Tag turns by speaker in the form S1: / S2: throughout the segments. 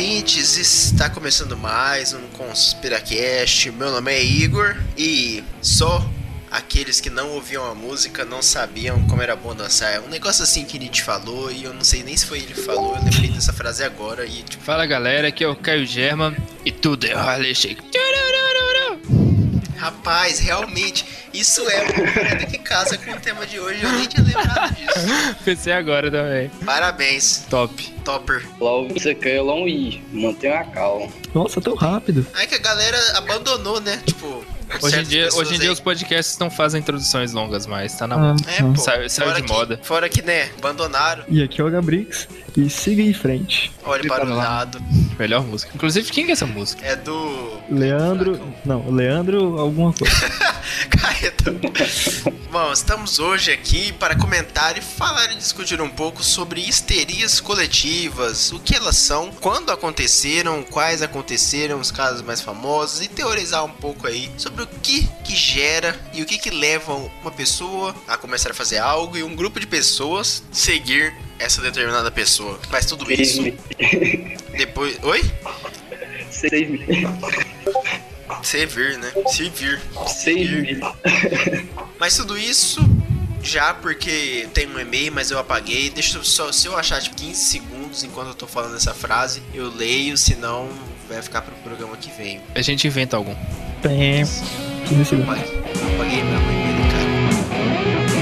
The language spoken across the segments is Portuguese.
S1: ouvintes, está começando mais um Conspiracast. Meu nome é Igor e só aqueles que não ouviam a música não sabiam como era bom dançar. É um negócio assim que Nietzsche falou e eu não sei nem se foi ele que falou, eu lembrei dessa frase agora e tipo...
S2: Fala galera, aqui é o Caio German e tudo é Harley Shake.
S1: Rapaz, realmente, isso é uma que casa com o tema de hoje, eu nem tinha lembrado disso.
S2: Pensei agora também.
S1: Parabéns.
S2: Top.
S1: Topper.
S3: Lá você quer não ir, mantenha a calma.
S4: Nossa, tão rápido.
S1: Aí que a galera abandonou, né? Tipo,
S2: Hoje em dia, hoje em dia os podcasts não fazem introduções longas mais, tá na
S4: Ah,
S2: mão.
S1: É, pô.
S2: Saiu- saiu
S1: fora
S2: de
S1: que-
S2: moda.
S1: Fora que, né, abandonaram.
S4: E aqui é o Gabrix. E siga em frente.
S1: Olha para o lado.
S2: Melhor música. Inclusive, quem que é essa música?
S1: É do.
S4: Leandro. Não, Leandro alguma coisa.
S1: Carreta. Bom, estamos hoje aqui para comentar e falar e discutir um pouco sobre histerias coletivas, o que elas são, quando aconteceram, quais aconteceram, os casos mais famosos e teorizar um pouco aí sobre o que que gera e o que que leva uma pessoa a começar a fazer algo e um grupo de pessoas seguir essa determinada pessoa. Mas tudo isso depois. Oi?
S3: Mil.
S1: Servir, né? Servir.
S3: Mil.
S1: Mas tudo isso já porque tem um e-mail, mas eu apaguei. Deixa eu só, se eu achar tipo 15 segundos enquanto eu tô falando essa frase, eu leio, senão vai ficar pro programa que vem.
S2: A gente inventa algum.
S4: Tem. 15 segundos.
S1: Apaguei, apaguei meu e-mail, cara.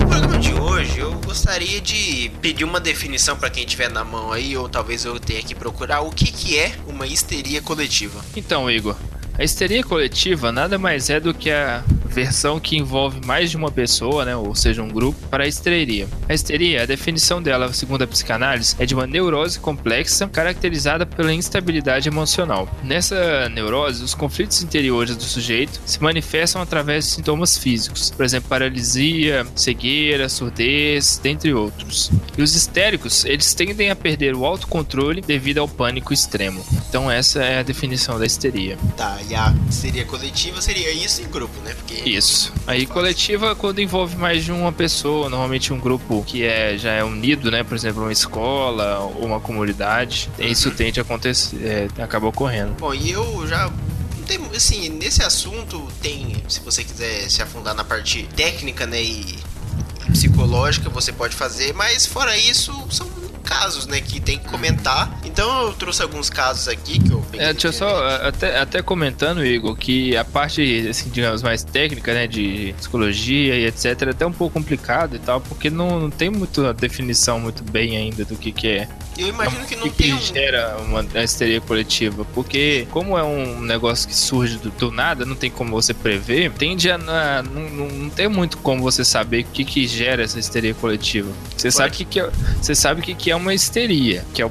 S1: No programa de hoje, eu gostaria de pedir uma definição para quem tiver na mão aí, ou talvez eu tenha que procurar o que, que é uma histeria coletiva.
S2: Então, Igor, a histeria coletiva nada mais é do que a versão que envolve mais de uma pessoa, né, ou seja, um grupo, para a histeria. A histeria, a definição dela, segundo a psicanálise, é de uma neurose complexa caracterizada pela instabilidade emocional. Nessa neurose, os conflitos interiores do sujeito se manifestam através de sintomas físicos, por exemplo, paralisia, cegueira, surdez, dentre outros. E os histéricos, eles tendem a perder o autocontrole devido ao pânico extremo. Então essa é a definição da histeria.
S1: Tá, e a histeria coletiva seria isso em grupo, né? Porque
S2: Isso. Aí coletiva quando envolve mais de uma pessoa, normalmente um grupo que é já é unido, né? Por exemplo, uma escola ou uma comunidade. Isso tende a acontecer, é, acaba ocorrendo.
S1: Bom, e eu já. tem- Assim, nesse assunto tem. Se você quiser se afundar na parte técnica, né? E psicológica, você pode fazer, mas fora isso, são casos, né? Que tem que comentar. Então eu trouxe alguns casos aqui que eu peguei
S2: É, deixa eu só,
S1: internet.
S2: até, até comentando, Igor, que a parte, assim, digamos, mais técnica, né, de psicologia e etc, é até um pouco complicado e tal, porque não, não tem muita definição muito bem ainda do que que é.
S1: Eu imagino que não
S2: o que,
S1: tem um.
S2: gera uma uma histeria coletiva? Porque, como é um negócio que surge do, do nada, não tem como você prever, tende a. na- não, não, não tem muito como você saber o que, que gera essa histeria coletiva. Você sabe que, que é, você sabe que, que é uma histeria, que é o,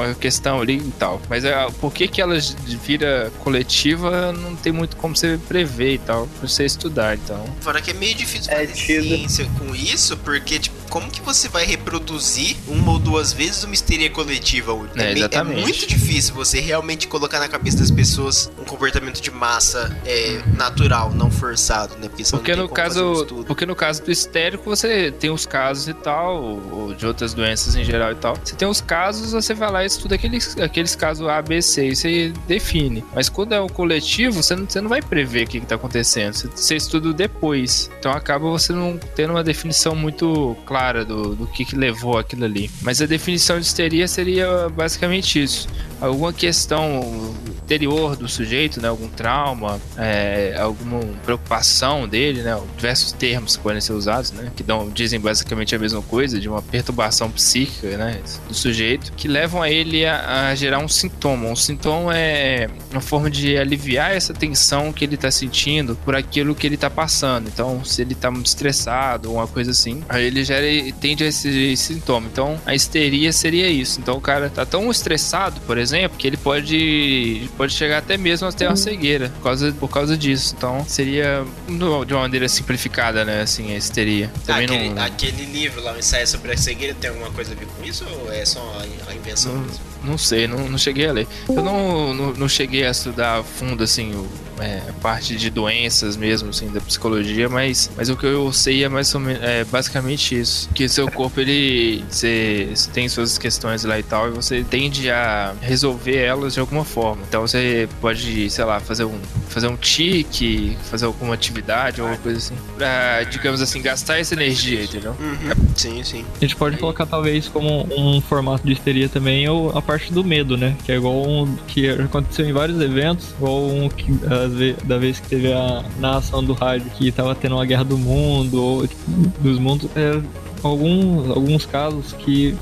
S2: a questão ali e tal. Mas é, por que, que ela vira coletiva, não tem muito como você prever e tal, pra você estudar, então.
S1: Fora que é meio difícil
S3: É
S1: fazer
S3: tido.
S1: ciência com isso, porque, tipo, como que você vai reproduzir uma ou duas vezes uma histeria coletiva?
S2: É,
S1: meio-
S2: exatamente.
S1: muito difícil você realmente colocar na cabeça das pessoas um comportamento de massa é, natural, não forçado, né? Porque,
S2: Porque no
S1: um
S2: caso,
S1: estudo.
S2: porque no caso do histérico você tem os casos e tal, ou de outras doenças em geral e tal. Você tem os casos, você vai lá e estuda aqueles, aqueles casos A, B, C, e você define. Mas quando é o coletivo, você não, você não vai prever o que, que tá acontecendo. Você, você estuda depois. Então acaba você não tendo uma definição muito clara do, do que, que levou aquilo ali. Mas a definição de histeria seria basicamente isso. Alguma questão interior do sujeito, né? Algum trauma, é, alguma preocupação dele, né? Diversos termos que podem ser usados, né? Que dão, dizem basicamente a mesma coisa, de uma perturbação psíquica, né? Do sujeito, que levam a ele a, a gerar um sintoma. Um sintoma é uma forma de aliviar essa tensão que ele está sentindo por aquilo que ele está passando. Então, se ele está muito estressado uma coisa assim, aí ele gera tende a esse, esse sintoma. Então, a histeria seria isso. Então, o cara tá tão estressado, por exemplo, que ele pode, pode chegar até mesmo a ter uma cegueira por causa, por causa disso. Então, seria de uma maneira simplificada, né? Assim, a histeria. Também
S1: aquele,
S2: não.
S1: aquele livro lá, o ensaio sobre a cegueira, tem alguma coisa a ver com isso ou é só a, a invenção
S2: Não,
S1: mesmo?
S2: não sei, não, não cheguei a ler. Eu não, não, não cheguei a estudar a fundo, assim, o, é, parte de doenças mesmo, assim, da psicologia, mas, mas o que eu sei é mais ou menos, é basicamente isso. Que seu corpo, ele, você, você tem suas questões lá e tal, e você tende a resolver elas de alguma forma. Então você pode, sei lá, fazer um, fazer um tique, fazer alguma atividade ou alguma coisa assim, pra, digamos assim, gastar essa energia, entendeu?
S1: Uhum. Sim, sim.
S4: A gente pode colocar talvez como um formato de histeria também ou a parte do medo, né? Que é igual um que aconteceu em vários eventos, igual um que ve- da vez que teve a narração do rádio que tava tendo uma guerra do mundo ou tipo, dos mundos. É, alguns, alguns casos que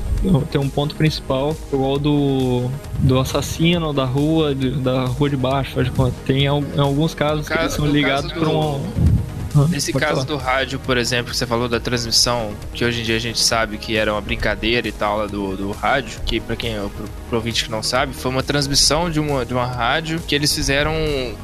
S4: tem um ponto principal, igual do, do assassino da rua, de- da rua de baixo, faz de conta. Tem em alguns casos
S2: No
S4: que
S2: caso-
S4: são ligados
S2: caso
S4: por um. Ah,
S2: Nesse
S4: pode
S2: caso
S4: falar.
S2: do rádio, por exemplo, que você falou da transmissão, que hoje em dia a gente sabe que era uma brincadeira e tal lá do, do rádio, que pra quem pro, pro ouvinte que não sabe, foi uma transmissão de uma, de uma rádio que eles fizeram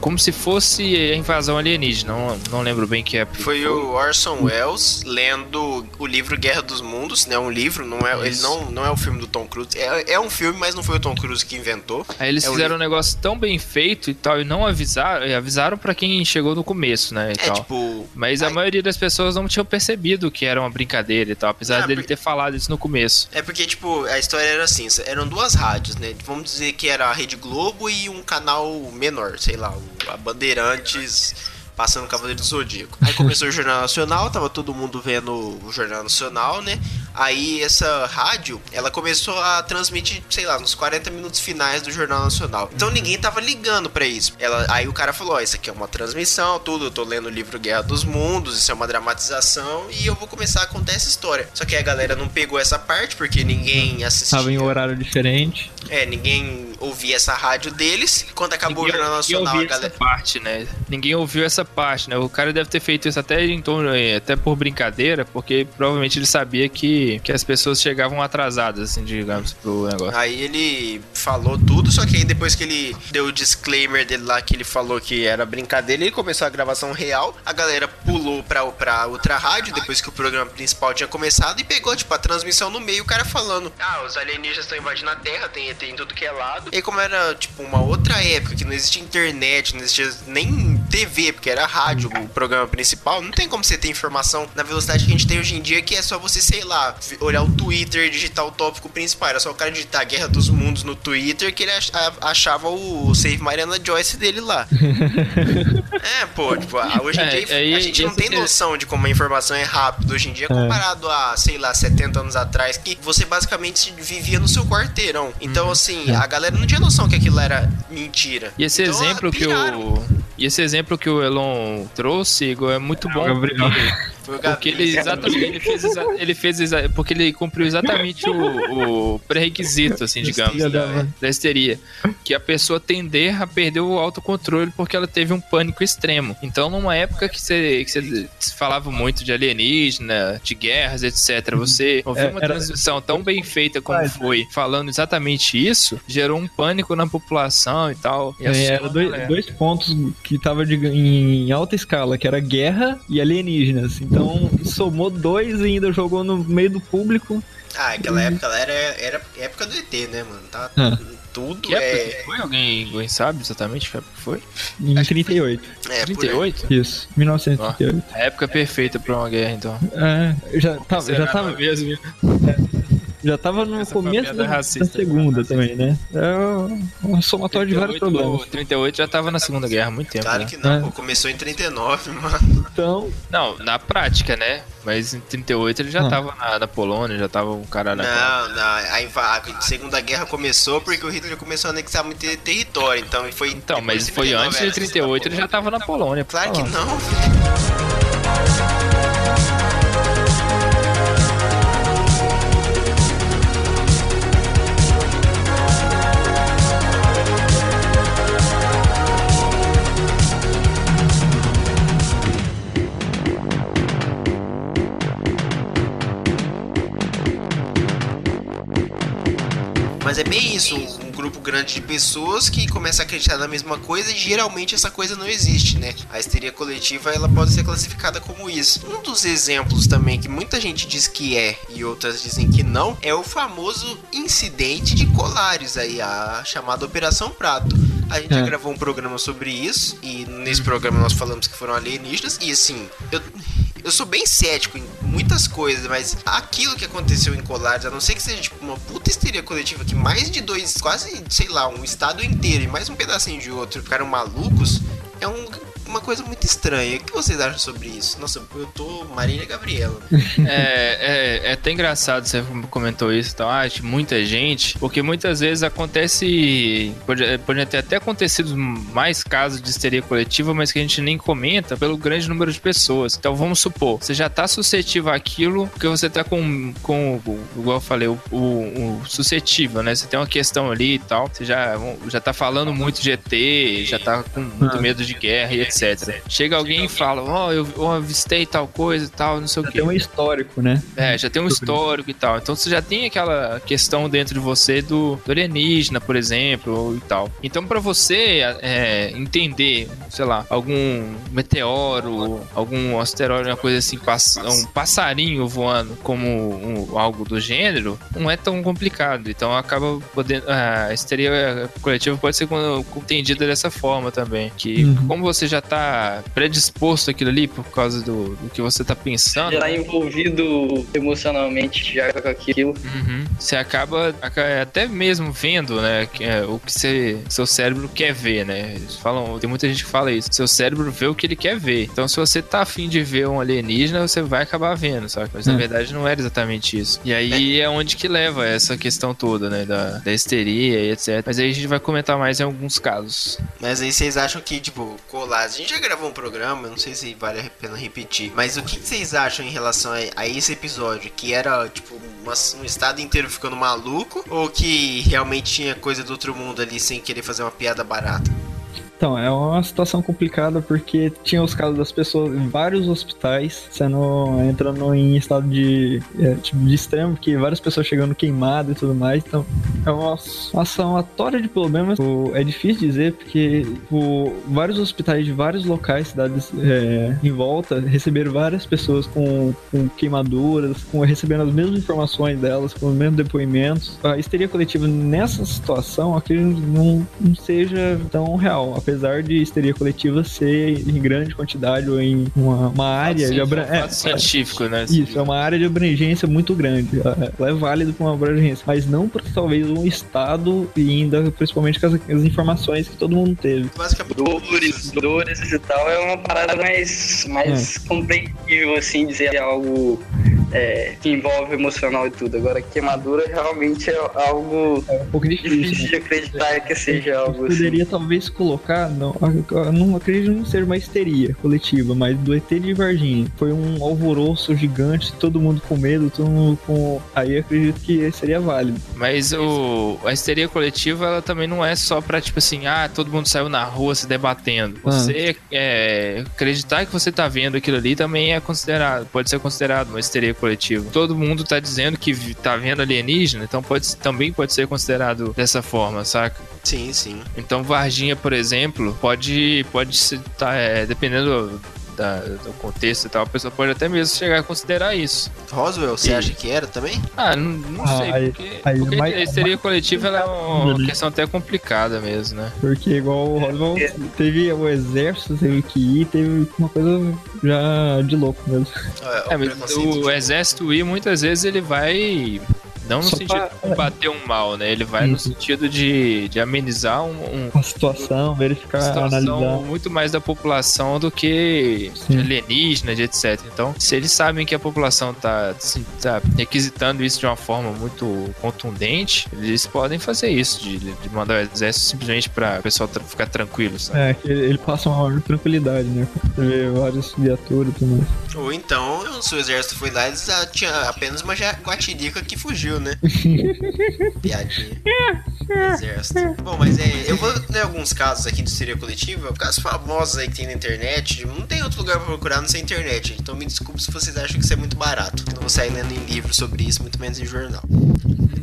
S2: como se fosse a invasão alienígena. Não, não lembro bem que época.
S1: Foi o Orson Welles lendo o livro Guerra dos Mundos, né? Um livro, não é, ele não, não é o filme do Tom Cruise. É, é um filme, mas não foi o Tom Cruise que inventou.
S2: Aí eles
S1: É o
S2: fizeram um negócio tão bem feito e tal, e não avisaram, e avisaram pra quem chegou no começo, né? E
S1: É
S2: tal.
S1: tipo.
S2: Mas a
S1: Ai.
S2: maioria das pessoas não tinham percebido que era uma brincadeira e tal, apesar
S1: Ah,
S2: dele
S1: por-
S2: ter falado isso no começo.
S1: É porque, tipo, a história era assim, eram duas rádios, né? Vamos dizer que era a Rede Globo e um canal menor, sei lá, o- a Bandeirantes passando Cavaleiro do Zodíaco. Aí começou o Jornal Nacional, tava todo mundo vendo o Jornal Nacional, né? Aí essa rádio, ela começou a transmitir, sei lá, nos 40 minutos finais do Jornal Nacional. Então ninguém tava ligando pra isso. Ela, aí o cara falou, ó, isso aqui é uma transmissão, tudo, eu tô lendo o livro Guerra dos Mundos, isso é uma dramatização e eu vou começar a contar essa história. Só que a galera não pegou essa parte porque ninguém assistia.
S4: Tava em horário diferente.
S1: É, ninguém ouvia essa rádio deles. Quando acabou
S2: Ninguém-
S1: o Jornal Nacional, a
S2: ouviu
S1: galera.
S2: essa parte, né? Ninguém ouviu essa parte, né? O cara deve ter feito isso até em torno, eh, até por brincadeira, porque provavelmente ele sabia que, que as pessoas chegavam atrasadas, assim, digamos, pro negócio.
S1: Aí ele falou tudo, só que aí depois que ele deu o disclaimer dele lá, que ele falou que era brincadeira, ele começou a gravação real. A galera pulou pra, pra outra rádio, depois que o programa principal tinha começado, e pegou, tipo, a transmissão no meio, o cara falando: Ah, os alienígenas estão invadindo a Terra, tem ET em tudo que é lado. E como era, tipo, uma outra época, que não existia internet, não existia nem TV, porque era rádio o programa principal, não tem como você ter informação na velocidade que a gente tem hoje em dia, que é só você, sei lá, olhar o Twitter e digitar o tópico principal. Era só o cara digitar Guerra dos Mundos no Twitter que ele achava o Save Mariana Joyce dele lá. é, pô, tipo, a- hoje em
S2: É,
S1: dia
S2: aí-
S1: a gente não tem noção de como a informação é rápida hoje em dia, comparado a, sei lá, 70 anos atrás, que você basicamente vivia no seu quarteirão. Então,
S2: Uhum.
S1: assim, a galera não tinha noção que aquilo era mentira.
S2: E esse
S1: Então,
S2: exemplo que o. E esse exemplo que o Elon trouxe, Igor, é muito bom.
S4: Gabriel.
S2: Porque- ele exatamente ele fez, exa- ele fez exa- porque ele cumpriu exatamente o, o pré-requisito, assim, digamos,
S4: da
S2: da, histeria. Que a pessoa tender a perder o autocontrole porque ela teve um pânico extremo. Então, numa época que você, que você falava muito de alienígena, de guerras, etc., você ouvir
S4: É,
S2: uma transmissão tão bem feita como foi, falando exatamente isso, gerou um pânico na população e tal. E
S4: É, era
S2: a
S4: dois, dois pontos que tava de- em alta escala, que era guerra e alienígenas. Então somou dois e ainda jogou no meio do público.
S1: Ah, aquela época ela era, era época do ET, né, mano? Tá,
S4: Ah.
S1: Tudo
S2: Que
S1: é.
S2: que foi? Alguém, alguém sabe exatamente que época foi?
S4: Em 38.
S1: É, por aí.
S2: 38?
S4: Isso, 1938.
S2: A época perfeita pra uma guerra, então.
S4: É, já tava, já tava,
S2: mesmo?
S4: Já tava no
S2: Essa
S4: começo da, da
S2: racista,
S4: segunda
S2: racista.
S4: também, né? É um somatório de vários
S2: 38,
S4: problemas.
S2: 38 já tava na Segunda Guerra há muito tempo.
S1: Claro
S2: né?
S1: que não,
S4: É.
S1: pô, começou em 39, mano.
S4: Então,
S2: Não, na prática, né? Mas em 38 ele já
S4: Ah.
S2: tava na, na Polônia, já tava um cara na.
S1: Não, não, a, a Segunda Guerra começou porque o Hitler começou a anexar muito ter- território, então foi.
S2: Então, mas foi
S1: 39
S2: antes de 38 ele já tava na Polônia.
S1: Claro que não, bem isso, um, grupo grande de pessoas que começa a acreditar na mesma coisa e geralmente essa coisa não existe, né? A histeria coletiva ela pode ser classificada como isso. Um dos exemplos também que muita gente diz que é e outras dizem que não é o famoso incidente de Colares aí, a chamada Operação Prato. A gente já
S4: É.
S1: gravou um programa sobre isso, e nesse programa nós falamos que foram alienígenas, e assim, eu, eu sou bem cético em muitas coisas, mas aquilo que aconteceu em Colares, a não ser que seja tipo uma puta histeria coletiva que mais de dois, quase, sei lá, um estado inteiro e mais um pedacinho de outro ficaram malucos, é um- uma coisa muito estranha. O que vocês acham sobre isso? Nossa, eu tô Marília Gabriela.
S2: É, é, é até engraçado você comentou isso e tal. Ah, de muita gente, porque muitas vezes acontece. Pode, pode ter até acontecido mais casos de histeria coletiva, mas que a gente nem comenta pelo grande número de pessoas. Então vamos supor, você já tá suscetível àquilo porque você tá com, com o- igual eu falei, o, o, o suscetível, né? Você tem uma questão ali e tal. Você já, já tá falando muito de ET, já tá com muito
S4: Ah.
S2: medo de guerra e etc. Chega alguém e fala, ó, eu, eu avistei tal coisa e tal, não sei o
S4: Já
S2: quê.
S4: tem um histórico, né?
S2: É, já tem um histórico e tal. Então você já tem aquela questão dentro de você do, do alienígena, por exemplo, e tal. Então pra você é, entender, sei lá, algum meteoro, algum asteroide, uma coisa assim, pass- um passarinho voando como um- algo do gênero, não é tão complicado. Então acaba podendo. A histeria coletiva pode ser entendida dessa forma também. Que
S4: Uhum.
S2: como você já tá predisposto àquilo ali por causa do, do que você tá pensando.
S3: Já tá envolvido emocionalmente já com aquilo.
S2: Uhum. Você acaba aca- até mesmo vendo, né, é o que você, seu cérebro quer ver, né? Eles falam, tem muita gente que fala isso. Seu cérebro vê o que ele quer ver. Então, se você tá afim de ver um alienígena, você vai acabar vendo, sabe? Mas na
S4: Hum.
S2: verdade não era exatamente isso. E aí é onde que leva essa questão toda, né, da, da histeria e etc. Mas aí a gente vai comentar mais em alguns casos.
S1: Mas aí vocês acham que, tipo, Colares, a gente já gravou um programa, não sei se vale a pena repetir, mas o que que vocês acham em relação a, a esse episódio? Que era, tipo, uma- um estado inteiro ficando maluco? Ou que realmente tinha coisa do outro mundo ali sem querer fazer uma piada barata?
S4: Então, é uma situação complicada porque tinha os casos das pessoas em vários hospitais sendo entrando em estado de, é, tipo, de extremo, porque várias pessoas chegando queimadas e tudo mais. Então, é uma, uma somatória de problemas. O- é difícil dizer porque o, vários hospitais de vários locais, cidades é, em volta, receberam várias pessoas com, com queimaduras, com, recebendo as mesmas informações delas, com os mesmos depoimentos. A histeria coletiva nessa situação, que não, não seja tão real, apesar de histeria coletiva ser em grande quantidade ou em uma, uma área
S2: Sim,
S4: de
S2: é um
S4: abra...
S2: fato
S4: é,
S2: científico, né?
S4: isso, é uma área de abrangência muito grande. Ela é válida para uma abrangência, mas não para talvez um estado e ainda principalmente com as, as informações que todo mundo teve.
S1: Basicamente,
S3: Dores, dores e tal é uma parada mais, mais compreensível, assim, dizer algo é, que envolve emocional e tudo. Agora, queimadura realmente é algo
S4: É um pouco difícil.
S3: difícil de acreditar que seja algo assim.
S4: Poderia talvez colocar, não, eu não acredito que não seja uma histeria coletiva, mas do ET de Varginha. Foi um alvoroço gigante, todo mundo com medo, todo mundo com. Aí eu acredito que seria válido.
S2: Mas o, a histeria coletiva, ela também não é só pra, tipo assim, ah, todo mundo saiu na rua se debatendo.
S4: Ah.
S2: Você é, acreditar que você tá vendo aquilo ali também é considerado, pode ser considerado uma histeria coletiva. Todo mundo tá dizendo que tá vendo alienígena, então pode, também pode ser considerado dessa forma, saca?
S1: sim, sim.
S2: Então Varginha, por exemplo, pode, pode ser, tá, é, dependendo da- do contexto e tal, a pessoa pode até mesmo chegar a considerar isso.
S1: Roswell, você
S2: E-
S1: acha que era também?
S2: Ah, não, não
S4: Ah,
S2: sei,
S4: aí-
S2: porque,
S4: aí
S2: porque
S4: mais-
S2: a histeria coletiva ela é uma
S4: ali.
S2: questão até complicada mesmo, né?
S4: Porque igual o Roswell teve o exército, teve que ir, teve uma coisa já de louco mesmo.
S1: É,
S2: É,
S1: o
S2: mas
S1: preconceito.
S2: o exército ir, muitas vezes, ele vai. Não no
S4: Só
S2: sentido
S4: pra-
S2: de combater um mal, né? Ele vai no
S4: Isso.
S2: sentido de, de amenizar um, um-
S4: A situação, verificar,
S2: uma situação
S4: analisar.
S2: muito mais da população do que
S4: Sim.
S2: alienígena, de etc. Então, se eles sabem que a população tá, assim, tá requisitando isso de uma forma muito contundente, eles podem fazer isso, de, de mandar o exército simplesmente pra o pessoal tra- ficar tranquilo, sabe?
S4: É, que ele, ele passa uma maior tranquilidade, né? Você vê várias viaturas e tudo mais.
S1: Ou então, se o exército foi lá, eles ah, tinha apenas uma guatirica que fugiu, né? Piadinha. Exército. Bom, mas é. Eu vou ler alguns casos aqui de histeria coletiva, casos famosos aí que tem na internet. Não tem outro lugar pra procurar, não sei internet. Então me desculpe se vocês acham que isso é muito barato. Eu não vou sair lendo em livro sobre isso, muito menos em jornal.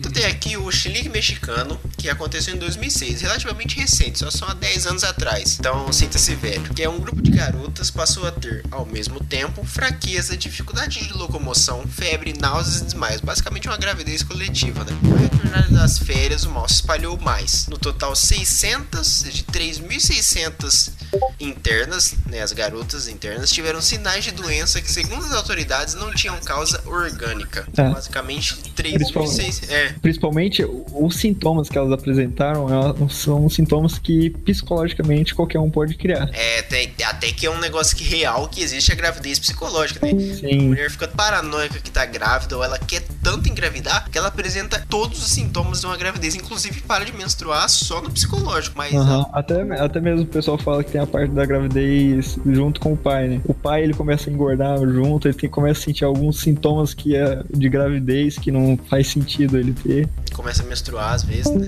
S1: Então tem aqui o Chilique mexicano. que aconteceu em 2006, relativamente recente, só são há 10 anos atrás. Então, sinta-se velho. Que é um grupo de garotas passou a ter, ao mesmo tempo, fraqueza, dificuldade de locomoção, febre, náuseas e desmaios. Basicamente uma gravidez coletiva, né? No retornar das férias, o mal se espalhou mais. No total, 600 de 3.600 internas, né, as garotas internas, tiveram sinais de doença que, segundo as autoridades, não tinham causa orgânica.
S4: É.
S1: Basicamente, 3.600. É,
S4: Principalmente os sintomas que elas apresentaram elas são sintomas que psicologicamente qualquer um pode criar.
S1: é tem- até que é um negócio que real que existe a gravidez psicológica, né? A
S4: Sim.
S1: mulher fica paranoica que tá grávida ou ela quer tanto engravidar que ela apresenta todos os sintomas de uma gravidez, inclusive para de menstruar só no psicológico. Mas
S4: Aham. Até, até mesmo o pessoal fala que tem a parte da gravidez junto com o pai, né? O pai ele começa a engordar junto, ele tem, começa a sentir alguns sintomas que é de gravidez que não faz sentido ele ter.
S1: Começa a menstruar às vezes, né?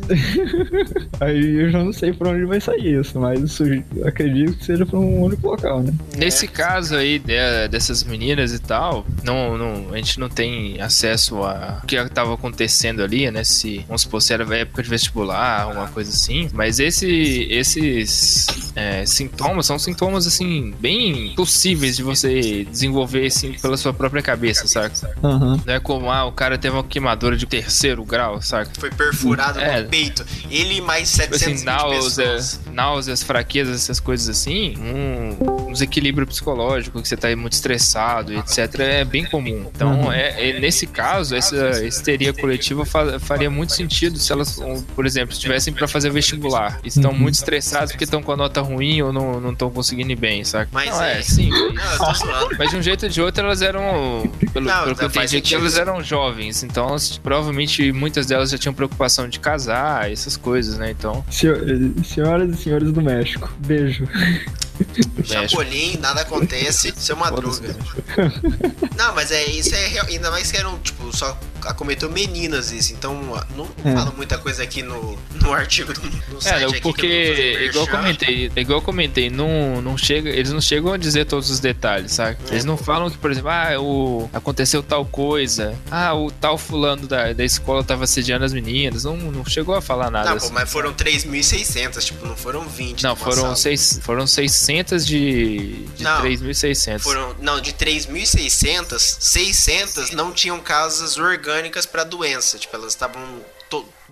S4: Aí eu já não sei por onde vai sair isso, mas isso eu acredito que seja por um único local, né?
S2: Nesse caso aí de- dessas meninas e tal, não, não, a gente não tem acesso a o que estava acontecendo ali, né? Se, vamos supor, se era época de vestibular, alguma coisa assim. Mas esse, esses é, sintomas são sintomas, assim, bem possíveis de você desenvolver, assim, pela sua própria cabeça, saca?
S4: Aham.
S2: Não é como, ah, o cara teve uma queimadura de terceiro grau, saca?
S1: Foi perfurado
S2: É.
S1: no peito. Ele mais
S2: Tipo
S1: 720
S2: assim, náuseas,
S1: pessoas.
S2: náuseas, fraquezas, essas coisas assim, um, um desequilíbrio psicológico, que você tá muito estressado, etc., é bem comum. Então,
S4: Uhum.
S2: é, é- nesse caso, essa histeria coletiva fa- faria muito sentido se elas, por exemplo, estivessem para fazer vestibular e estão
S4: Uhum.
S2: muito estressados porque estão com a nota ruim ou não estão conseguindo ir bem, saca?
S1: Mas
S2: não,
S1: é-
S2: é, sim.
S1: Não.
S2: Mas de um jeito ou de outro elas eram, pelo,
S1: Não,
S2: pelo que eu entendi, que
S1: sentido.
S2: elas eram jovens, então elas, provavelmente muitas delas já tinham preocupação de casar, essas coisas, né? Então,
S4: Senhor- Senhoras e senhores do México, beijo.
S2: México.
S1: Chapolin, nada acontece, seu Madruga. Não, mas é isso é real, ainda mais que eram, tipo, só acometeu meninas isso, então não
S4: É.
S1: fala muita coisa aqui no, no artigo do no site
S2: É,
S1: aqui
S2: porque,
S1: eu
S2: igual eu comentei, igual eu comentei, não, não chega, eles não chegam a dizer todos os detalhes, sabe? Eles não falam que, por exemplo, ah, o, aconteceu tal coisa, ah, o tal fulano da, da escola tava assediando as meninas, não, não chegou a falar nada
S1: Não,
S2: assim.
S1: pô, mas foram 3.600, tipo, não foram 20.
S2: Não, foram, seis, foram 600 de, de
S1: Não.
S2: 3.600.
S1: Foram, não, de 3.600, 600 não tinham causas orgânicas pra doença. Tipo, elas estavam.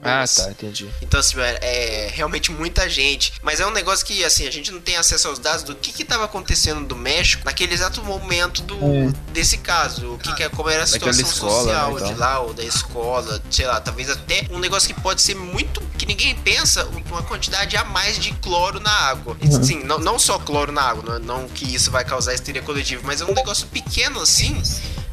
S2: Ah, tá, entendi.
S1: Então, assim, é, é realmente muita gente. Mas é um negócio que, assim, a gente não tem acesso aos dados do que que tava acontecendo do México naquele exato momento do,
S4: É.
S1: desse caso. O que, que é, como era a situação
S2: escola,
S1: social
S2: né,
S1: de lá, ou da escola, sei lá, talvez até um negócio que pode ser muito. que ninguém pensa, uma quantidade a mais de cloro na água.
S4: Uhum.
S1: Sim, não, não só cloro na água, não, não que isso vai causar histeria coletiva, mas é um negócio pequeno assim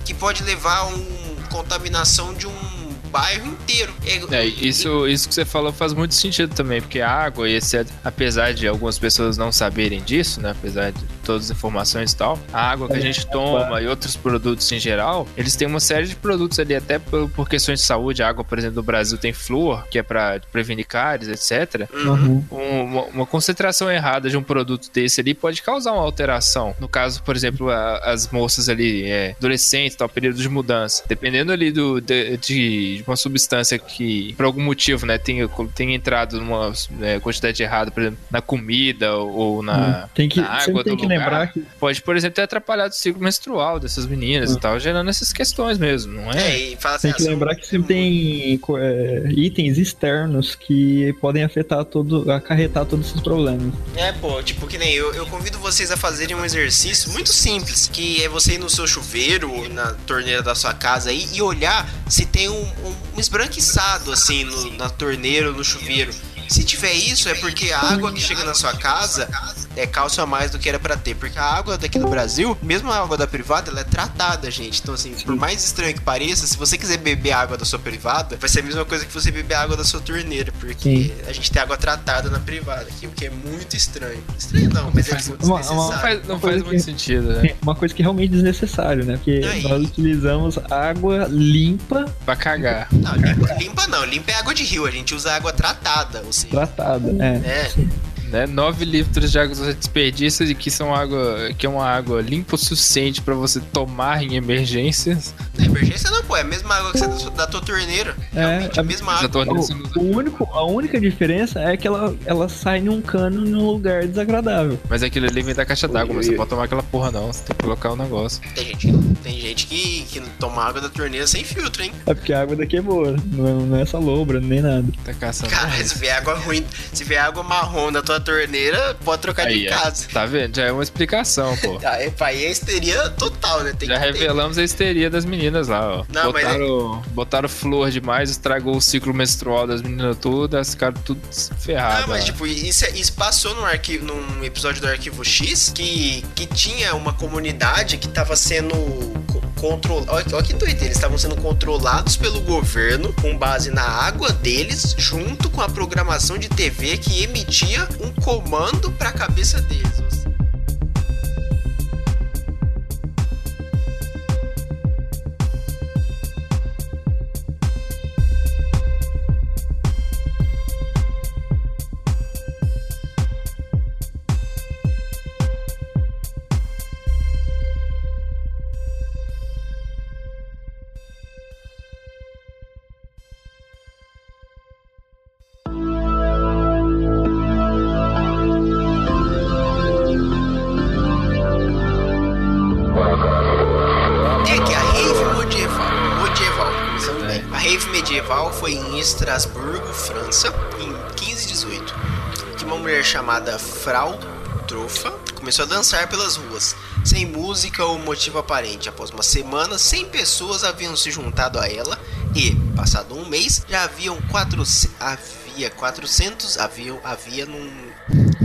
S1: que pode levar a um contaminação de um bairro inteiro.
S2: É, isso, isso que você falou faz muito sentido também, porque a água e etc, apesar de algumas pessoas não saberem disso, né, apesar de todas as informações e tal, a água que a gente toma e outros produtos em geral, eles têm uma série de produtos ali, até por, por questões de saúde, a água, por exemplo, do Brasil tem flúor, que é para prevenir cáries, etc.
S4: Uhum.
S2: Um- Uma, uma concentração errada de um produto desse ali pode causar uma alteração. No caso, por exemplo, a- as moças ali, é, adolescentes, tal, período de mudança. Dependendo ali do, de, de uma substância que, por algum motivo, né, tenha, tenha entrado numa é, quantidade errada, por exemplo, na comida ou, ou na,
S4: tem que,
S2: na água
S4: tem
S2: do
S4: que
S2: lugar,
S4: lembrar que
S2: pode, por exemplo, ter atrapalhado o ciclo menstrual dessas meninas e tal, gerando essas questões mesmo, não é?
S1: É, e fala assim,
S4: tem que lembrar que sempre tem é, itens externos que podem afetar todo, acarretar todos esses problemas.
S1: É, pô, tipo que nem eu, eu convido vocês a fazerem um exercício muito simples, que é você ir no seu chuveiro, ou na torneira da sua casa aí, e olhar se tem um, um esbranquiçado assim no- na torneira no chuveiro. Se tiver isso, é porque a água que chega na sua casa é cálcio a mais do que era pra ter. Porque a água daqui do Brasil, mesmo a água da privada, ela é tratada, gente. Então, assim, por mais estranho que pareça, se você quiser beber água da sua privada, vai ser a mesma coisa que você beber água da sua torneira. Porque
S4: Sim.
S1: a gente tem água tratada na privada aqui, o que é muito estranho. Estranho não, mas é tipo
S4: Uma- uma-
S2: Não
S1: desnecessário.
S2: faz, não faz muito
S4: que-
S2: sentido, né?
S4: Uma coisa que é realmente desnecessário, né? Porque
S1: Aí.
S4: nós utilizamos água limpa,
S2: Pra cagar.
S1: Não, limpa, limpa não, limpa é água de rio, a gente usa água tratada, ou seja,
S4: tratada. É.
S1: é.
S2: Né? 9 litros de água você desperdiça e que são água, que é uma água limpa o suficiente para você tomar em emergências.
S1: Na emergência não, pô, é a mesma água que você dá da tua torneira.
S4: É,
S1: Realmente, a
S4: a-
S1: mesma
S2: Essa
S1: água.
S2: torneira
S4: O,
S2: você
S4: o único, a única diferença é que ela, ela sai num cano num lugar desagradável.
S2: Mas aquilo ali vem da caixa d'água, mas você pode tomar aquela porra não. Você tem que colocar o negócio.
S1: Tem gente, tem gente que, que toma água da torneira sem filtro, hein?
S4: É porque a água daqui é boa, não é, não é salobra nem nada.
S2: Tá caçando.
S1: Cara, se vier água ruim, se vier água marrom na tua torneira, pode trocar
S2: Aí,
S1: de
S2: é.
S1: casa.
S2: Tá vendo? Já é uma explicação, pô.
S1: Ah, é, pai, é histeria total, né? Tem
S2: Já
S1: que ter.
S2: revelamos a histeria das meninas lá, ó.
S1: Não, mas
S2: botaram, botaram flor demais, estragou o ciclo menstrual das meninas todas, ficaram tudo ferrado.
S1: Não, mas tipo, isso, isso passou num, arquivo, num episódio do Arquivo X que, que tinha uma comunidade que tava sendo controlada. Olha, olha que doideira, eles estavam sendo controlados pelo governo com base na água deles, junto com a programação de TV que emitia um comando pra cabeça deles. Foi em Estrasburgo, França, em 1518. Que uma mulher chamada Frau Trofa começou a dançar pelas ruas, sem música ou motivo aparente. Após uma semana, 100 pessoas haviam se juntado a ela e, passado um mês, já haviam 400 havia 400 haviam havia num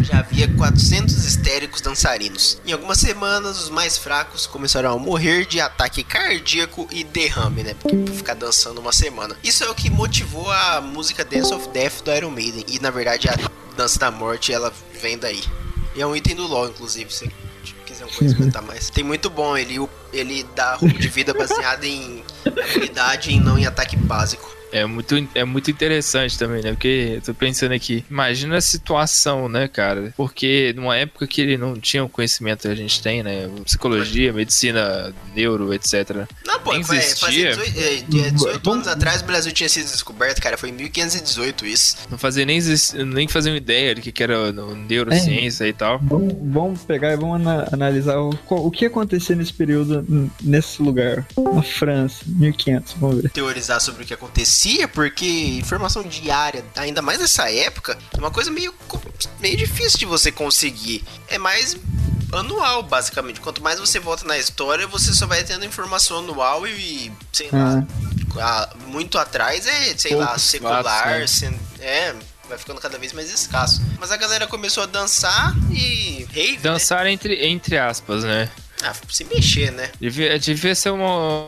S1: já havia 400 histéricos dançarinos. Em algumas semanas, os mais fracos começaram a morrer de ataque cardíaco e derrame, né? Porque por ficar dançando uma semana. Isso é o que motivou a música Dance of Death do Iron Maiden. E na verdade, a Dança da Morte ela vem daí. E é um item do LoL, inclusive. Se quiser a mais. Tem muito bom. Ele, ele dá roubo de vida baseado em habilidade e não em ataque básico.
S2: É muito, é muito interessante também, né? Porque eu tô pensando aqui, imagina a situação, né, cara? Porque numa época que ele não tinha o conhecimento que a gente tem, né? Psicologia, medicina, neuro, etc.
S1: Não, pô,
S2: Nem
S1: foi,
S2: existia.
S1: fazia 18, é, 18
S4: Vamos-
S1: anos atrás o Brasil tinha sido descoberto, cara. Foi em 1518 isso.
S2: Não fazia nem, nem fazer uma ideia de que, era neurociência e tal.
S4: Vamos, vamos pegar e vamos ana- analisar o, o que acontecia nesse período, nesse lugar, na França, 1500, vamos ver.
S1: Teorizar sobre o que acontecia, porque informação diária, ainda mais nessa época, é uma coisa meio, meio difícil de você conseguir. É mais anual, basicamente. Quanto mais você volta na história, você só vai tendo informação anual e, sei lá, a- muito atrás é, sei lá,
S2: Poucos
S1: secular,
S2: fatos, né?
S1: é, vai ficando cada vez mais escasso. Mas a galera começou a dançar e rave, né?
S2: Dançar entre, entre aspas, né?
S1: Ah, se mexer, né?
S2: Devia, devia ser um,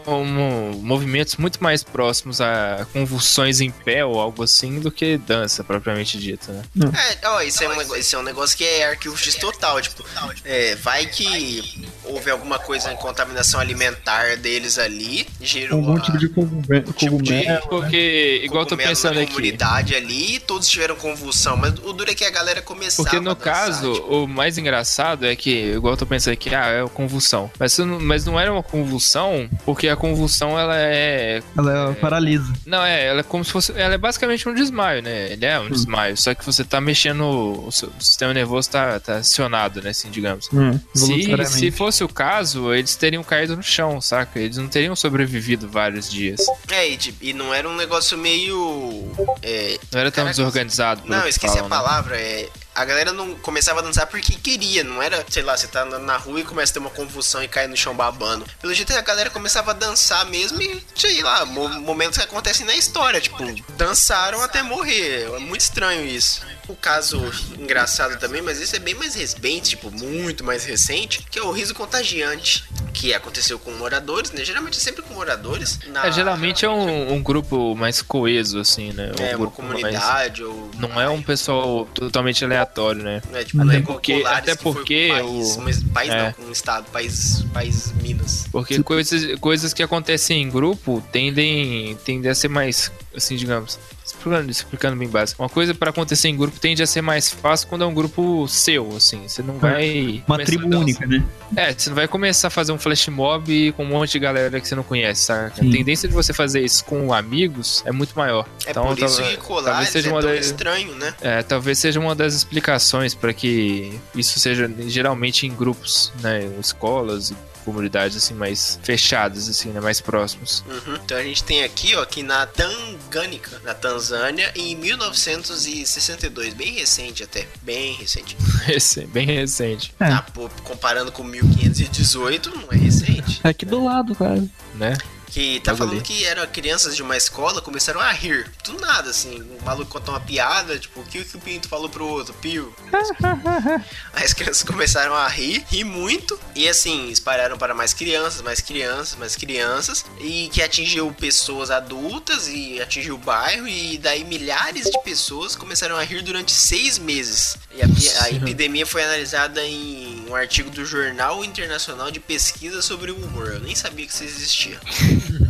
S2: um- movimentos muito mais próximos a convulsões em pé ou algo assim do que dança propriamente dita, né?
S1: É, ó, isso é, um, negócio- isso é um negócio que é arquivo X total, tipo, é, vai que houve alguma coisa em contaminação alimentar deles ali, gerou
S4: Algum
S1: a-
S4: tipo de cogume-
S1: tipo de-
S4: cogumelo.
S2: Porque, igual eu tô
S1: cogumelo
S2: pensando
S1: na
S2: aqui.
S1: comunidade ali, todos tiveram convulsão, mas o duro é que a galera começava
S2: Porque no
S1: a dançar,
S2: caso,
S1: tipo,
S2: o mais engraçado é que, igual eu tô pensando aqui, ah, é uma convulsão. Mas, isso não, mas não era uma convulsão, porque a convulsão ela é.
S4: Ela paralisa.
S2: Não, é, ela é como se fosse. Ela é basicamente um desmaio, né? Ele é um desmaio. Só que você tá mexendo. O seu sistema nervoso tá, tá acionado, né? Assim, digamos.
S4: Hum,
S2: Se, se fosse o caso, eles teriam caído no chão, saca? Eles não teriam sobrevivido vários dias.
S1: É, e, tipo, e não era um negócio meio. é,
S2: Não era tão
S1: Caraca,
S2: desorganizado.
S1: Não,
S2: que
S1: esqueci
S2: falam,
S1: a
S2: né?
S1: palavra. É, a galera não começava a dançar porque queria, não era, sei lá, você tá andando na rua e começa a ter uma convulsão e cai no chão babando. Pelo jeito a galera começava a dançar mesmo e, sei lá, mo- momentos que acontecem na história, tipo, dançaram até morrer. É muito estranho isso. O caso engraçado também, mas esse é bem mais recente, tipo, muito mais recente, que é o riso contagiante. que aconteceu com moradores, né? Geralmente é sempre com moradores. Na...
S2: É, geralmente é um, um grupo mais coeso, assim, né? Um
S1: É, uma comunidade ou...
S2: mais- Não é um pessoal totalmente aleatório, né?
S1: É, tipo,
S2: Até
S1: não é
S2: porque- até porque
S1: um país,
S2: o-
S1: mas país
S2: é.
S1: não, um estado, país, país Minas.
S2: Porque coisas, coisas que acontecem em grupo tendem, tendem a ser mais, assim, digamos, explicando, explicando bem básico. Uma coisa para acontecer em grupo tende a ser mais fácil quando é um grupo seu, assim. Você não vai.
S4: Uma
S2: começar
S4: tribo única, né?
S2: É, você não vai começar a fazer um flash mob com um monte de galera que você não conhece, sabe?
S4: Sim.
S2: A tendência de você fazer isso com amigos é muito maior.
S1: É
S2: Então,
S1: por isso
S2: talvez-
S1: que
S2: talvez seja
S1: é
S2: uma
S1: tão
S2: das-
S1: estranho, né?
S2: É, talvez seja uma das explicações para que isso seja geralmente em grupos, né? Escolas, comunidades assim mais fechadas, assim, né? Mais próximos.
S1: Uhum. Então a gente tem aqui, ó, que na Tangânica, na Tanzânia, em 1962, bem recente até, bem recente.
S2: Recen- Bem recente,
S4: É.
S1: Ah, pô, comparando com 1518, não é recente.
S4: É aqui do lado, cara.
S2: né?
S1: Que tá
S2: Logo
S1: falando
S2: ali.
S1: que eram crianças de uma escola começaram a rir. Do nada, assim. O maluco conta uma piada, tipo, o que, o Pinto falou pro outro? Pio. Aí as crianças começaram a rir, rir muito. E assim, espalharam para mais crianças, mais crianças, mais crianças. E que atingiu pessoas adultas e atingiu o bairro. E daí milhares de pessoas começaram a rir durante seis meses. E a, a epidemia foi analisada em um artigo do Jornal Internacional de Pesquisa sobre o Humor. Eu nem sabia que isso existia.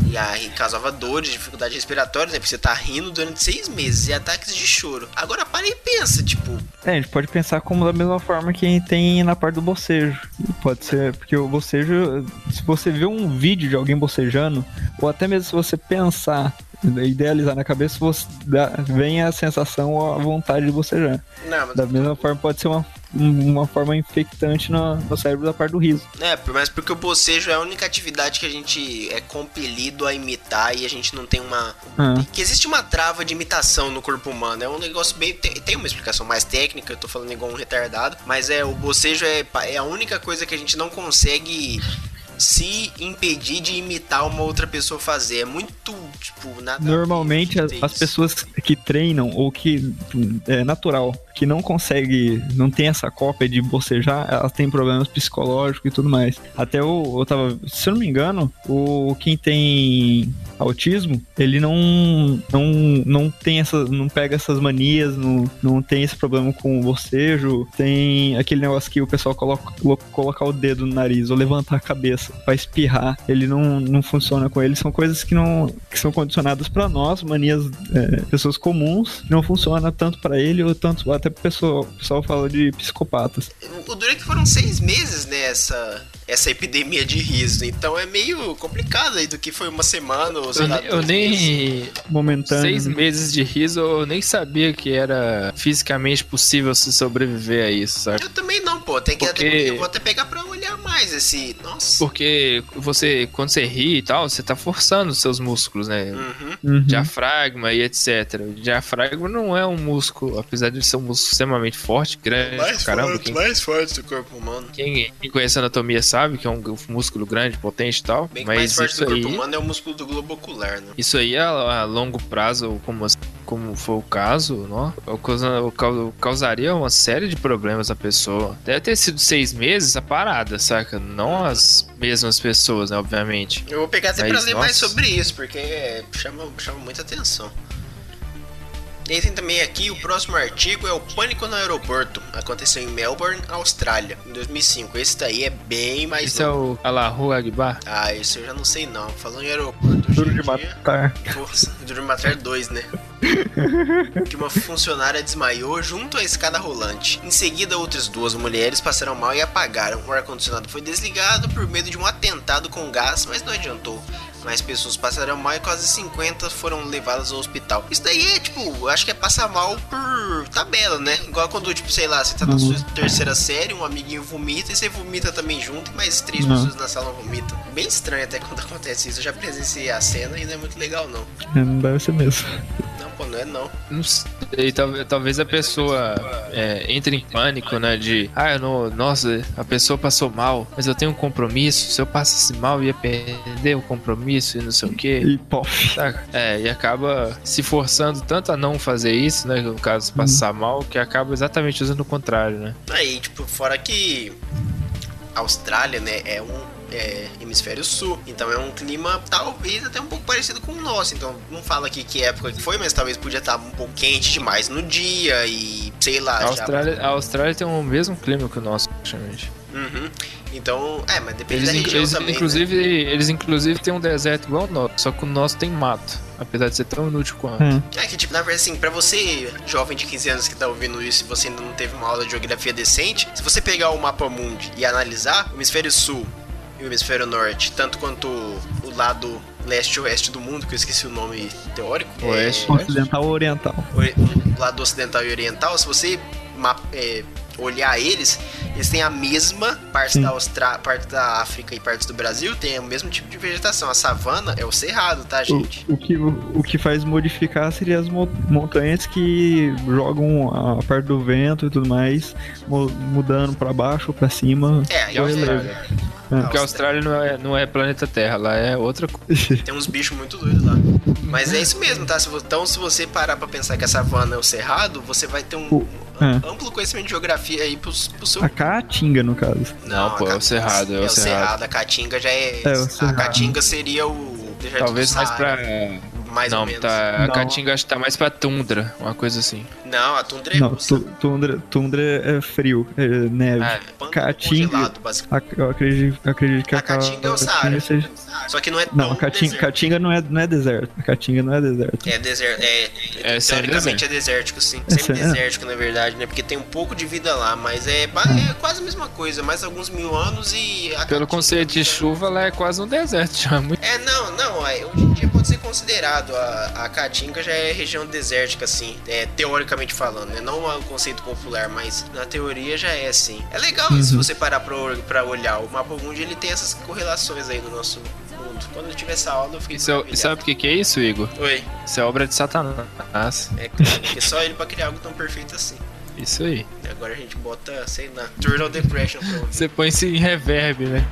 S1: E aí causava dores, dificuldade respiratória, né? Porque você tá rindo durante seis meses e ataques de choro. Agora para e pensa, tipo,
S4: É, a gente pode pensar como da mesma forma que tem na parte do bocejo. Pode ser, porque o bocejo, se você vê um vídeo de alguém bocejando, ou até mesmo se você pensar, idealizar na cabeça, você dá, vem a sensação ou a vontade de bocejar.
S1: não, mas
S4: Da mesma forma, pode ser uma, uma forma infectante no, no cérebro da parte do riso.
S1: É, mas porque o bocejo é a única atividade que a gente é compelido a imitar e a gente não tem uma.
S4: Ah,
S1: Que existe uma trava de imitação no corpo humano. É um negócio bem. Tem, tem uma explicação mais técnica, eu tô falando igual um retardado. Mas é, o bocejo é, é a única coisa que a gente não consegue se impedir de imitar uma outra pessoa fazer. É muito, tipo, nada.
S4: Normalmente as, as pessoas que treinam ou que é natural, que não consegue, não tem essa cópia de bocejar, elas têm problemas psicológicos e tudo mais. Até eu, eu tava, se eu não me engano, o quem tem autismo, ele não não, não tem essa, não pega essas manias, não, não tem esse problema com o bocejo, tem aquele negócio que o pessoal coloca colo- colocar o dedo no nariz ou levantar a cabeça pra espirrar, ele não, não funciona com ele, são coisas que não que são condicionadas pra nós, manias é, pessoas comuns, não funciona tanto pra ele ou tanto até pro pessoal, o pessoal fala de psicopatas.
S1: O duro é foram seis meses nessa essa epidemia de riso. Então é meio complicado aí do que foi uma semana ou
S2: Eu, ne- nem.
S4: Momentâneo.
S2: Seis meses de riso, eu nem sabia que era fisicamente possível se sobreviver a isso, sabe?
S1: Eu também não, pô. Tem que
S2: Porque-
S1: até, eu vou até pegar pra olhar mais esse. Nossa.
S2: Porque você, quando você ri e tal, você tá forçando os seus músculos, né?
S1: Uhum.
S4: Uhum.
S2: Diafragma e etc. O diafragma não é um músculo, apesar de ser um músculo extremamente forte, grande,
S1: Mais
S2: caramba.
S1: forte,
S2: Quem,
S1: mais forte do corpo humano.
S2: quem, quem conhece anatomia sabe que é um músculo grande, potente e tal.
S1: Bem que mais
S2: mas
S1: forte do corpo
S2: aí,
S1: humano é o músculo do globo ocular, né?
S2: isso aí a, a longo prazo, como, como foi o caso, não? Causa- cau- causaria uma série de problemas à pessoa. Deve ter sido seis meses a parada, saca? Não as mesmas pessoas, né? Obviamente.
S1: Eu vou pegar até
S2: Mas,
S1: pra ler mais
S2: nossa.
S1: sobre isso, porque é, chama, chama muita atenção. E aí tem também aqui o próximo artigo é o Pânico no Aeroporto. Aconteceu em Melbourne, Austrália, em 2005. Esse daí é bem mais
S2: Esse é
S1: novo.
S2: o Alahu Agbar?
S1: Ah, isso eu já não sei não. Falando em aeroporto.
S4: Duro de
S1: dia-
S4: matar.
S1: Força, Duro de Matar 2, né? que uma funcionária desmaiou junto à escada rolante. Em seguida, outras duas mulheres passaram mal e apagaram. O ar-condicionado foi desligado por medo de um atentado com gás, mas não adiantou. Mais pessoas passaram mal e quase 50 foram levadas ao hospital. Isso daí é tipo, acho que é passar mal por tabela, né? Igual quando, tipo, sei lá, você tá na
S4: Uhum.
S1: sua terceira série, um amiguinho vomita e você vomita também junto, e mais três pessoas na sala vomitam. Bem estranho até quando acontece isso. Eu já presenciei a cena e não é muito legal, não.
S4: Não deve ser mesmo.
S1: Não, pô, não é não.
S2: Não sei, talvez, talvez a pessoa é, entre em pânico, né? De, ah, eu não, nossa, a pessoa passou mal, mas eu tenho um compromisso. Se eu passasse mal, eu ia perder o compromisso e não sei o quê.
S4: E pof.
S2: Saca? É, e acaba se forçando tanto a não fazer isso, né? No caso, passar mal, que acaba exatamente usando o contrário, né?
S1: Aí, tipo, fora que a Austrália, né, é um é, hemisfério sul. Então é um clima talvez até um pouco parecido com o nosso. Então não fala aqui que época que foi, mas talvez podia estar um pouco quente demais no dia e sei lá.
S2: A Austrália, já... a Austrália tem o mesmo clima que o nosso, praticamente.
S1: Uhum. Então, é, mas depende
S2: eles,
S1: da região
S2: eles,
S1: também.
S2: Inclusive,
S1: né?
S2: eles inclusive têm um deserto igual o nosso, só que o nosso tem mato. Apesar de ser tão inútil quanto. Hum.
S1: É que, tipo, na verdade, assim, pra você, jovem de 15 anos que tá ouvindo isso e você ainda não teve uma aula de geografia decente, se você pegar o mapa mundi e analisar, o hemisfério sul e o hemisfério norte, tanto quanto o lado leste e oeste do mundo, que eu esqueci o nome teórico.
S4: Oeste. É... Ocidental ou oriental.
S1: O lado ocidental e oriental, se você é, olhar eles, eles têm a mesma parte da, Austra... parte da África e partes do Brasil, tem o mesmo tipo de vegetação. A savana é o cerrado, tá, gente?
S4: O, o que, o, o, que faz modificar seria as montanhas que jogam a parte do vento e tudo mais, mudando para baixo ou pra cima.
S1: É, é o.
S2: Porque a Austrália não é, não é planeta Terra, lá é outra coisa.
S1: Tem uns bichos muito doidos lá. Mas é isso mesmo, tá? Então, se você parar pra pensar que a savana é o cerrado, você vai ter um, é. amplo conhecimento de geografia aí pro, pro seu.
S4: A Caatinga, no caso.
S2: Não, não pô, é o Cerrado. É, o, é o cerrado. cerrado.
S1: A Caatinga já é. é a Caatinga seria o.
S2: Talvez mais pra
S1: mais
S2: não,
S1: ou menos.
S2: Tá, a Caatinga acho que tá mais pra tundra, uma coisa assim.
S1: Não, a tundra é
S4: Não, tu, tundra, tundra é frio, é neve. Ah, é Caatinga, eu acredito, acredito que
S1: a, a Caatinga é o Saara. Seja... Só que não é
S4: Não, a Caatinga, Caatinga não, é, não é deserto. A Caatinga não é deserto.
S1: É deserto, é, é teoricamente é desértico, sim. Sempre é desértico, na verdade, né? Porque tem um pouco de vida lá, mas é, é quase a mesma coisa, mais alguns mil anos e...
S2: Pelo conceito de chuva, lá é quase um deserto já.
S1: É, não, não, é, hoje em dia pode ser considerado, a, a Caatinga já é região desértica, assim, é, teoricamente falando, né? Não é um conceito popular, mas na teoria já é assim. É legal uhum. se você parar pra, pra olhar. O mapa mundo ele tem essas correlações aí no nosso mundo. Quando eu tive essa aula, eu fiquei.
S2: Isso, é sabe o que, que é isso, Igor?
S1: Oi.
S2: Isso é obra de Satanás.
S1: É, porque só ele pra criar algo tão perfeito assim.
S2: Isso aí.
S1: E agora a gente bota, sei lá, Turtle Depression pra ouvir.
S2: Você põe isso em reverb, né?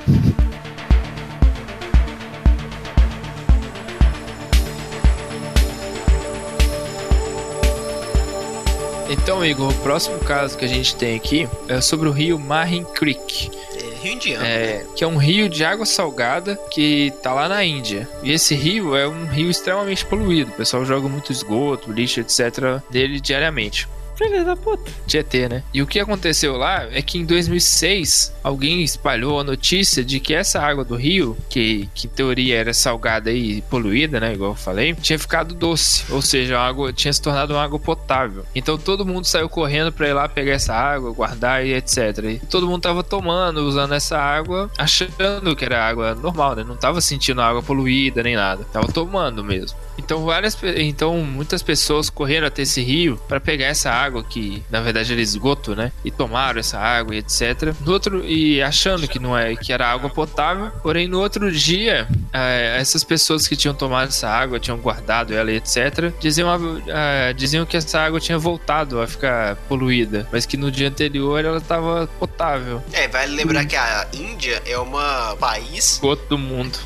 S2: Então, Igor, o próximo caso que a gente tem aqui é sobre o rio Marin Creek.
S1: É, rio Indiano.
S2: É, né? que é um rio de água salgada que tá lá na Índia. E esse rio é um rio extremamente poluído. O pessoal joga muito esgoto, lixo, etc. dele diariamente.
S4: Filha da puta.
S2: Tietê, né? E o que aconteceu lá é que em 2006 alguém espalhou a notícia de que essa água do rio, que, que em teoria era salgada e poluída, né? Igual eu falei, tinha ficado doce. Ou seja, a água tinha se tornado uma água potável. Então todo mundo saiu correndo para ir lá pegar essa água, guardar e etc. E todo mundo tava tomando, usando essa água, achando que era água normal, né? Não tava sentindo água poluída nem nada. Tava tomando mesmo. Então várias, então muitas pessoas correram até esse rio para pegar essa água que na verdade era esgoto, né? E tomaram essa água e etc. No outro e achando que não é que era água potável. Porém no outro dia é, essas pessoas que tinham tomado essa água tinham guardado ela e etc. Diziam é, diziam que essa água tinha voltado a ficar poluída, mas que no dia anterior ela estava potável.
S1: É, vale lembrar que a Índia é uma país
S2: esgoto do mundo.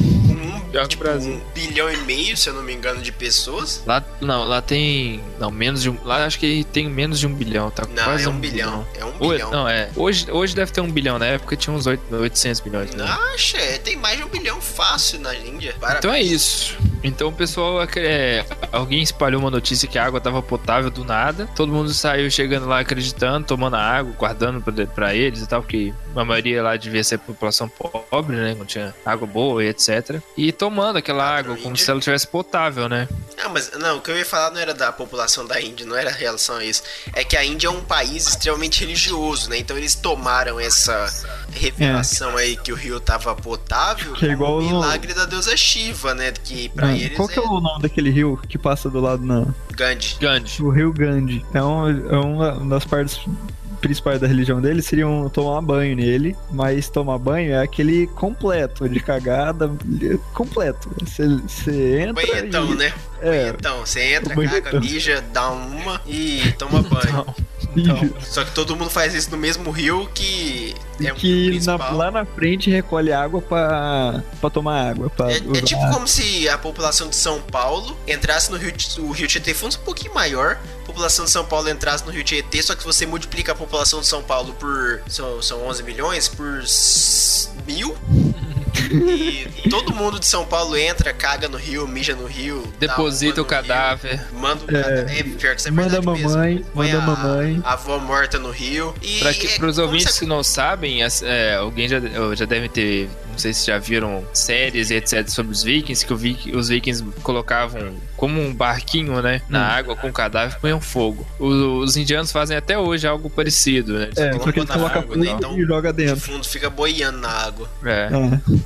S1: Um, tipo, um bilhão e meio, se eu não me engano, de pessoas.
S2: Lá, não, lá tem. Não, menos de um. Lá acho que tem menos de um bilhão, tá?
S1: Não,
S2: quase
S1: é um, um bilhão. bilhão. É um bilhão.
S2: Não, é. Hoje, hoje deve ter um bilhão, na época tinha uns 8, 800 bilhões.
S1: Né? Acha, é, tem mais de um bilhão fácil na Índia.
S2: Parabéns. Então é isso. Então o pessoal. É, alguém espalhou uma notícia que a água tava potável do nada. Todo mundo saiu chegando lá acreditando, tomando água, guardando pra, pra eles e tal, porque a maioria lá devia ser população pobre, né? Não tinha água boa e etc. E tomando aquela água como se ela tivesse potável, né?
S1: Não, mas não, o que eu ia falar não era da população da Índia, não era em relação a isso. É que a Índia é um país extremamente religioso, né? Então eles tomaram essa revelação é. aí que o rio tava potável
S4: que é igual
S1: o milagre no... da deusa Shiva, né? Que pra
S4: não,
S1: eles
S4: Qual que é... é... o nome daquele rio que passa do lado na...
S1: Gandhi.
S2: Gandhi.
S4: O rio Gandhi. É, um, é uma das partes principais da religião dele seriam tomar banho nele, mas tomar banho é aquele completo, de cagada, completo. Você entra.
S1: Banhetão,
S4: e...
S1: né? É. Então, você entra, caga, mija, dá uma e toma banho. Então, só que todo mundo faz isso no mesmo rio que
S4: é um que na, lá na frente recolhe água para tomar água. Pra
S1: é, é, tipo como se a população de São Paulo entrasse no rio, o rio Tietê fosse um pouquinho maior, a população de São Paulo entrasse no rio Tietê, só que você multiplica a população de São Paulo por. São, são 11 milhões, por mil. E todo mundo de São Paulo entra, caga no rio, mija no rio.
S2: Deposita o cadáver.
S1: Rio, manda o é, cadáver. É, pior que isso é
S4: manda a mamãe,
S1: mesmo.
S4: manda a mamãe.
S1: A avó morta no rio. E
S2: pra que, é, ouvintes que não sabem, é, alguém já, já deve ter não sei se já viram séries e etc sobre os vikings, que os vikings colocavam como um barquinho, né, na hum. água com cadáver e punham fogo. Os, os, indianos fazem até hoje algo parecido, né?
S4: Eles é, só que eles colocam água, né? então, e joga dentro. O
S1: fundo fica boiando na água.
S2: É.
S4: é.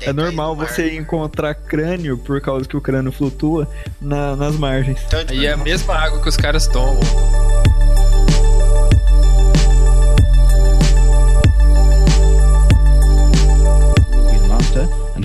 S4: É normal você encontrar crânio por causa que o crânio flutua na, nas margens.
S2: Então, tipo, e é a mesma água que os caras tomam.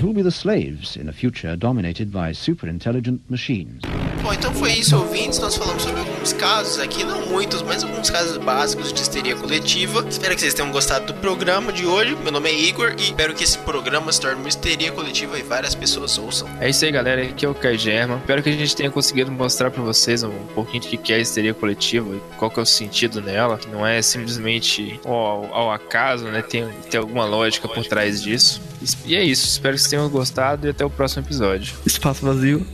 S1: and who will be the slaves in a future dominated by super intelligent machines. Bom, então foi isso, ouvintes. Nós falamos sobre alguns casos aqui, não muitos, mas alguns casos básicos de histeria coletiva. Espero que vocês tenham gostado do programa de hoje. Meu nome é Igor e espero que esse programa se torne uma histeria coletiva e várias pessoas ouçam.
S2: É isso aí, galera. Aqui é o Kai German. Espero que a gente tenha conseguido mostrar para vocês um pouquinho do que é a histeria coletiva e qual que é o sentido nela. Que não é simplesmente ao, ao acaso, né? Tem, tem alguma lógica por trás disso. E é isso. Espero que vocês tenham gostado e até o próximo episódio.
S4: Espaço vazio.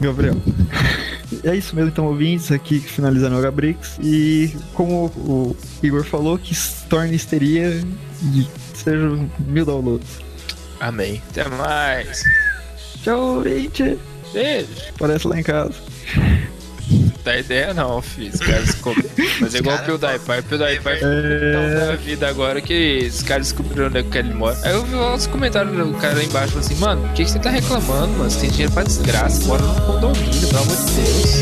S4: Gabriel. é isso mesmo, então, ouvintes, aqui finalizando o Gabrix. E como o Igor falou, que torne histeria e seja mil downloads.
S2: Amém. Até mais.
S4: Tchau, gente.
S2: Beijo.
S4: Parece lá em casa
S2: dá ideia não, filho. Os caras Mas é igual o PewDiePie. O PewDiePie é... tão da vida agora que os caras descobriram onde é que ele mora. Aí eu vi os comentários do cara lá embaixo assim, mano, o que, que você tá reclamando, mano? Você tem dinheiro pra desgraça, mora no condomínio, pelo amor de Deus.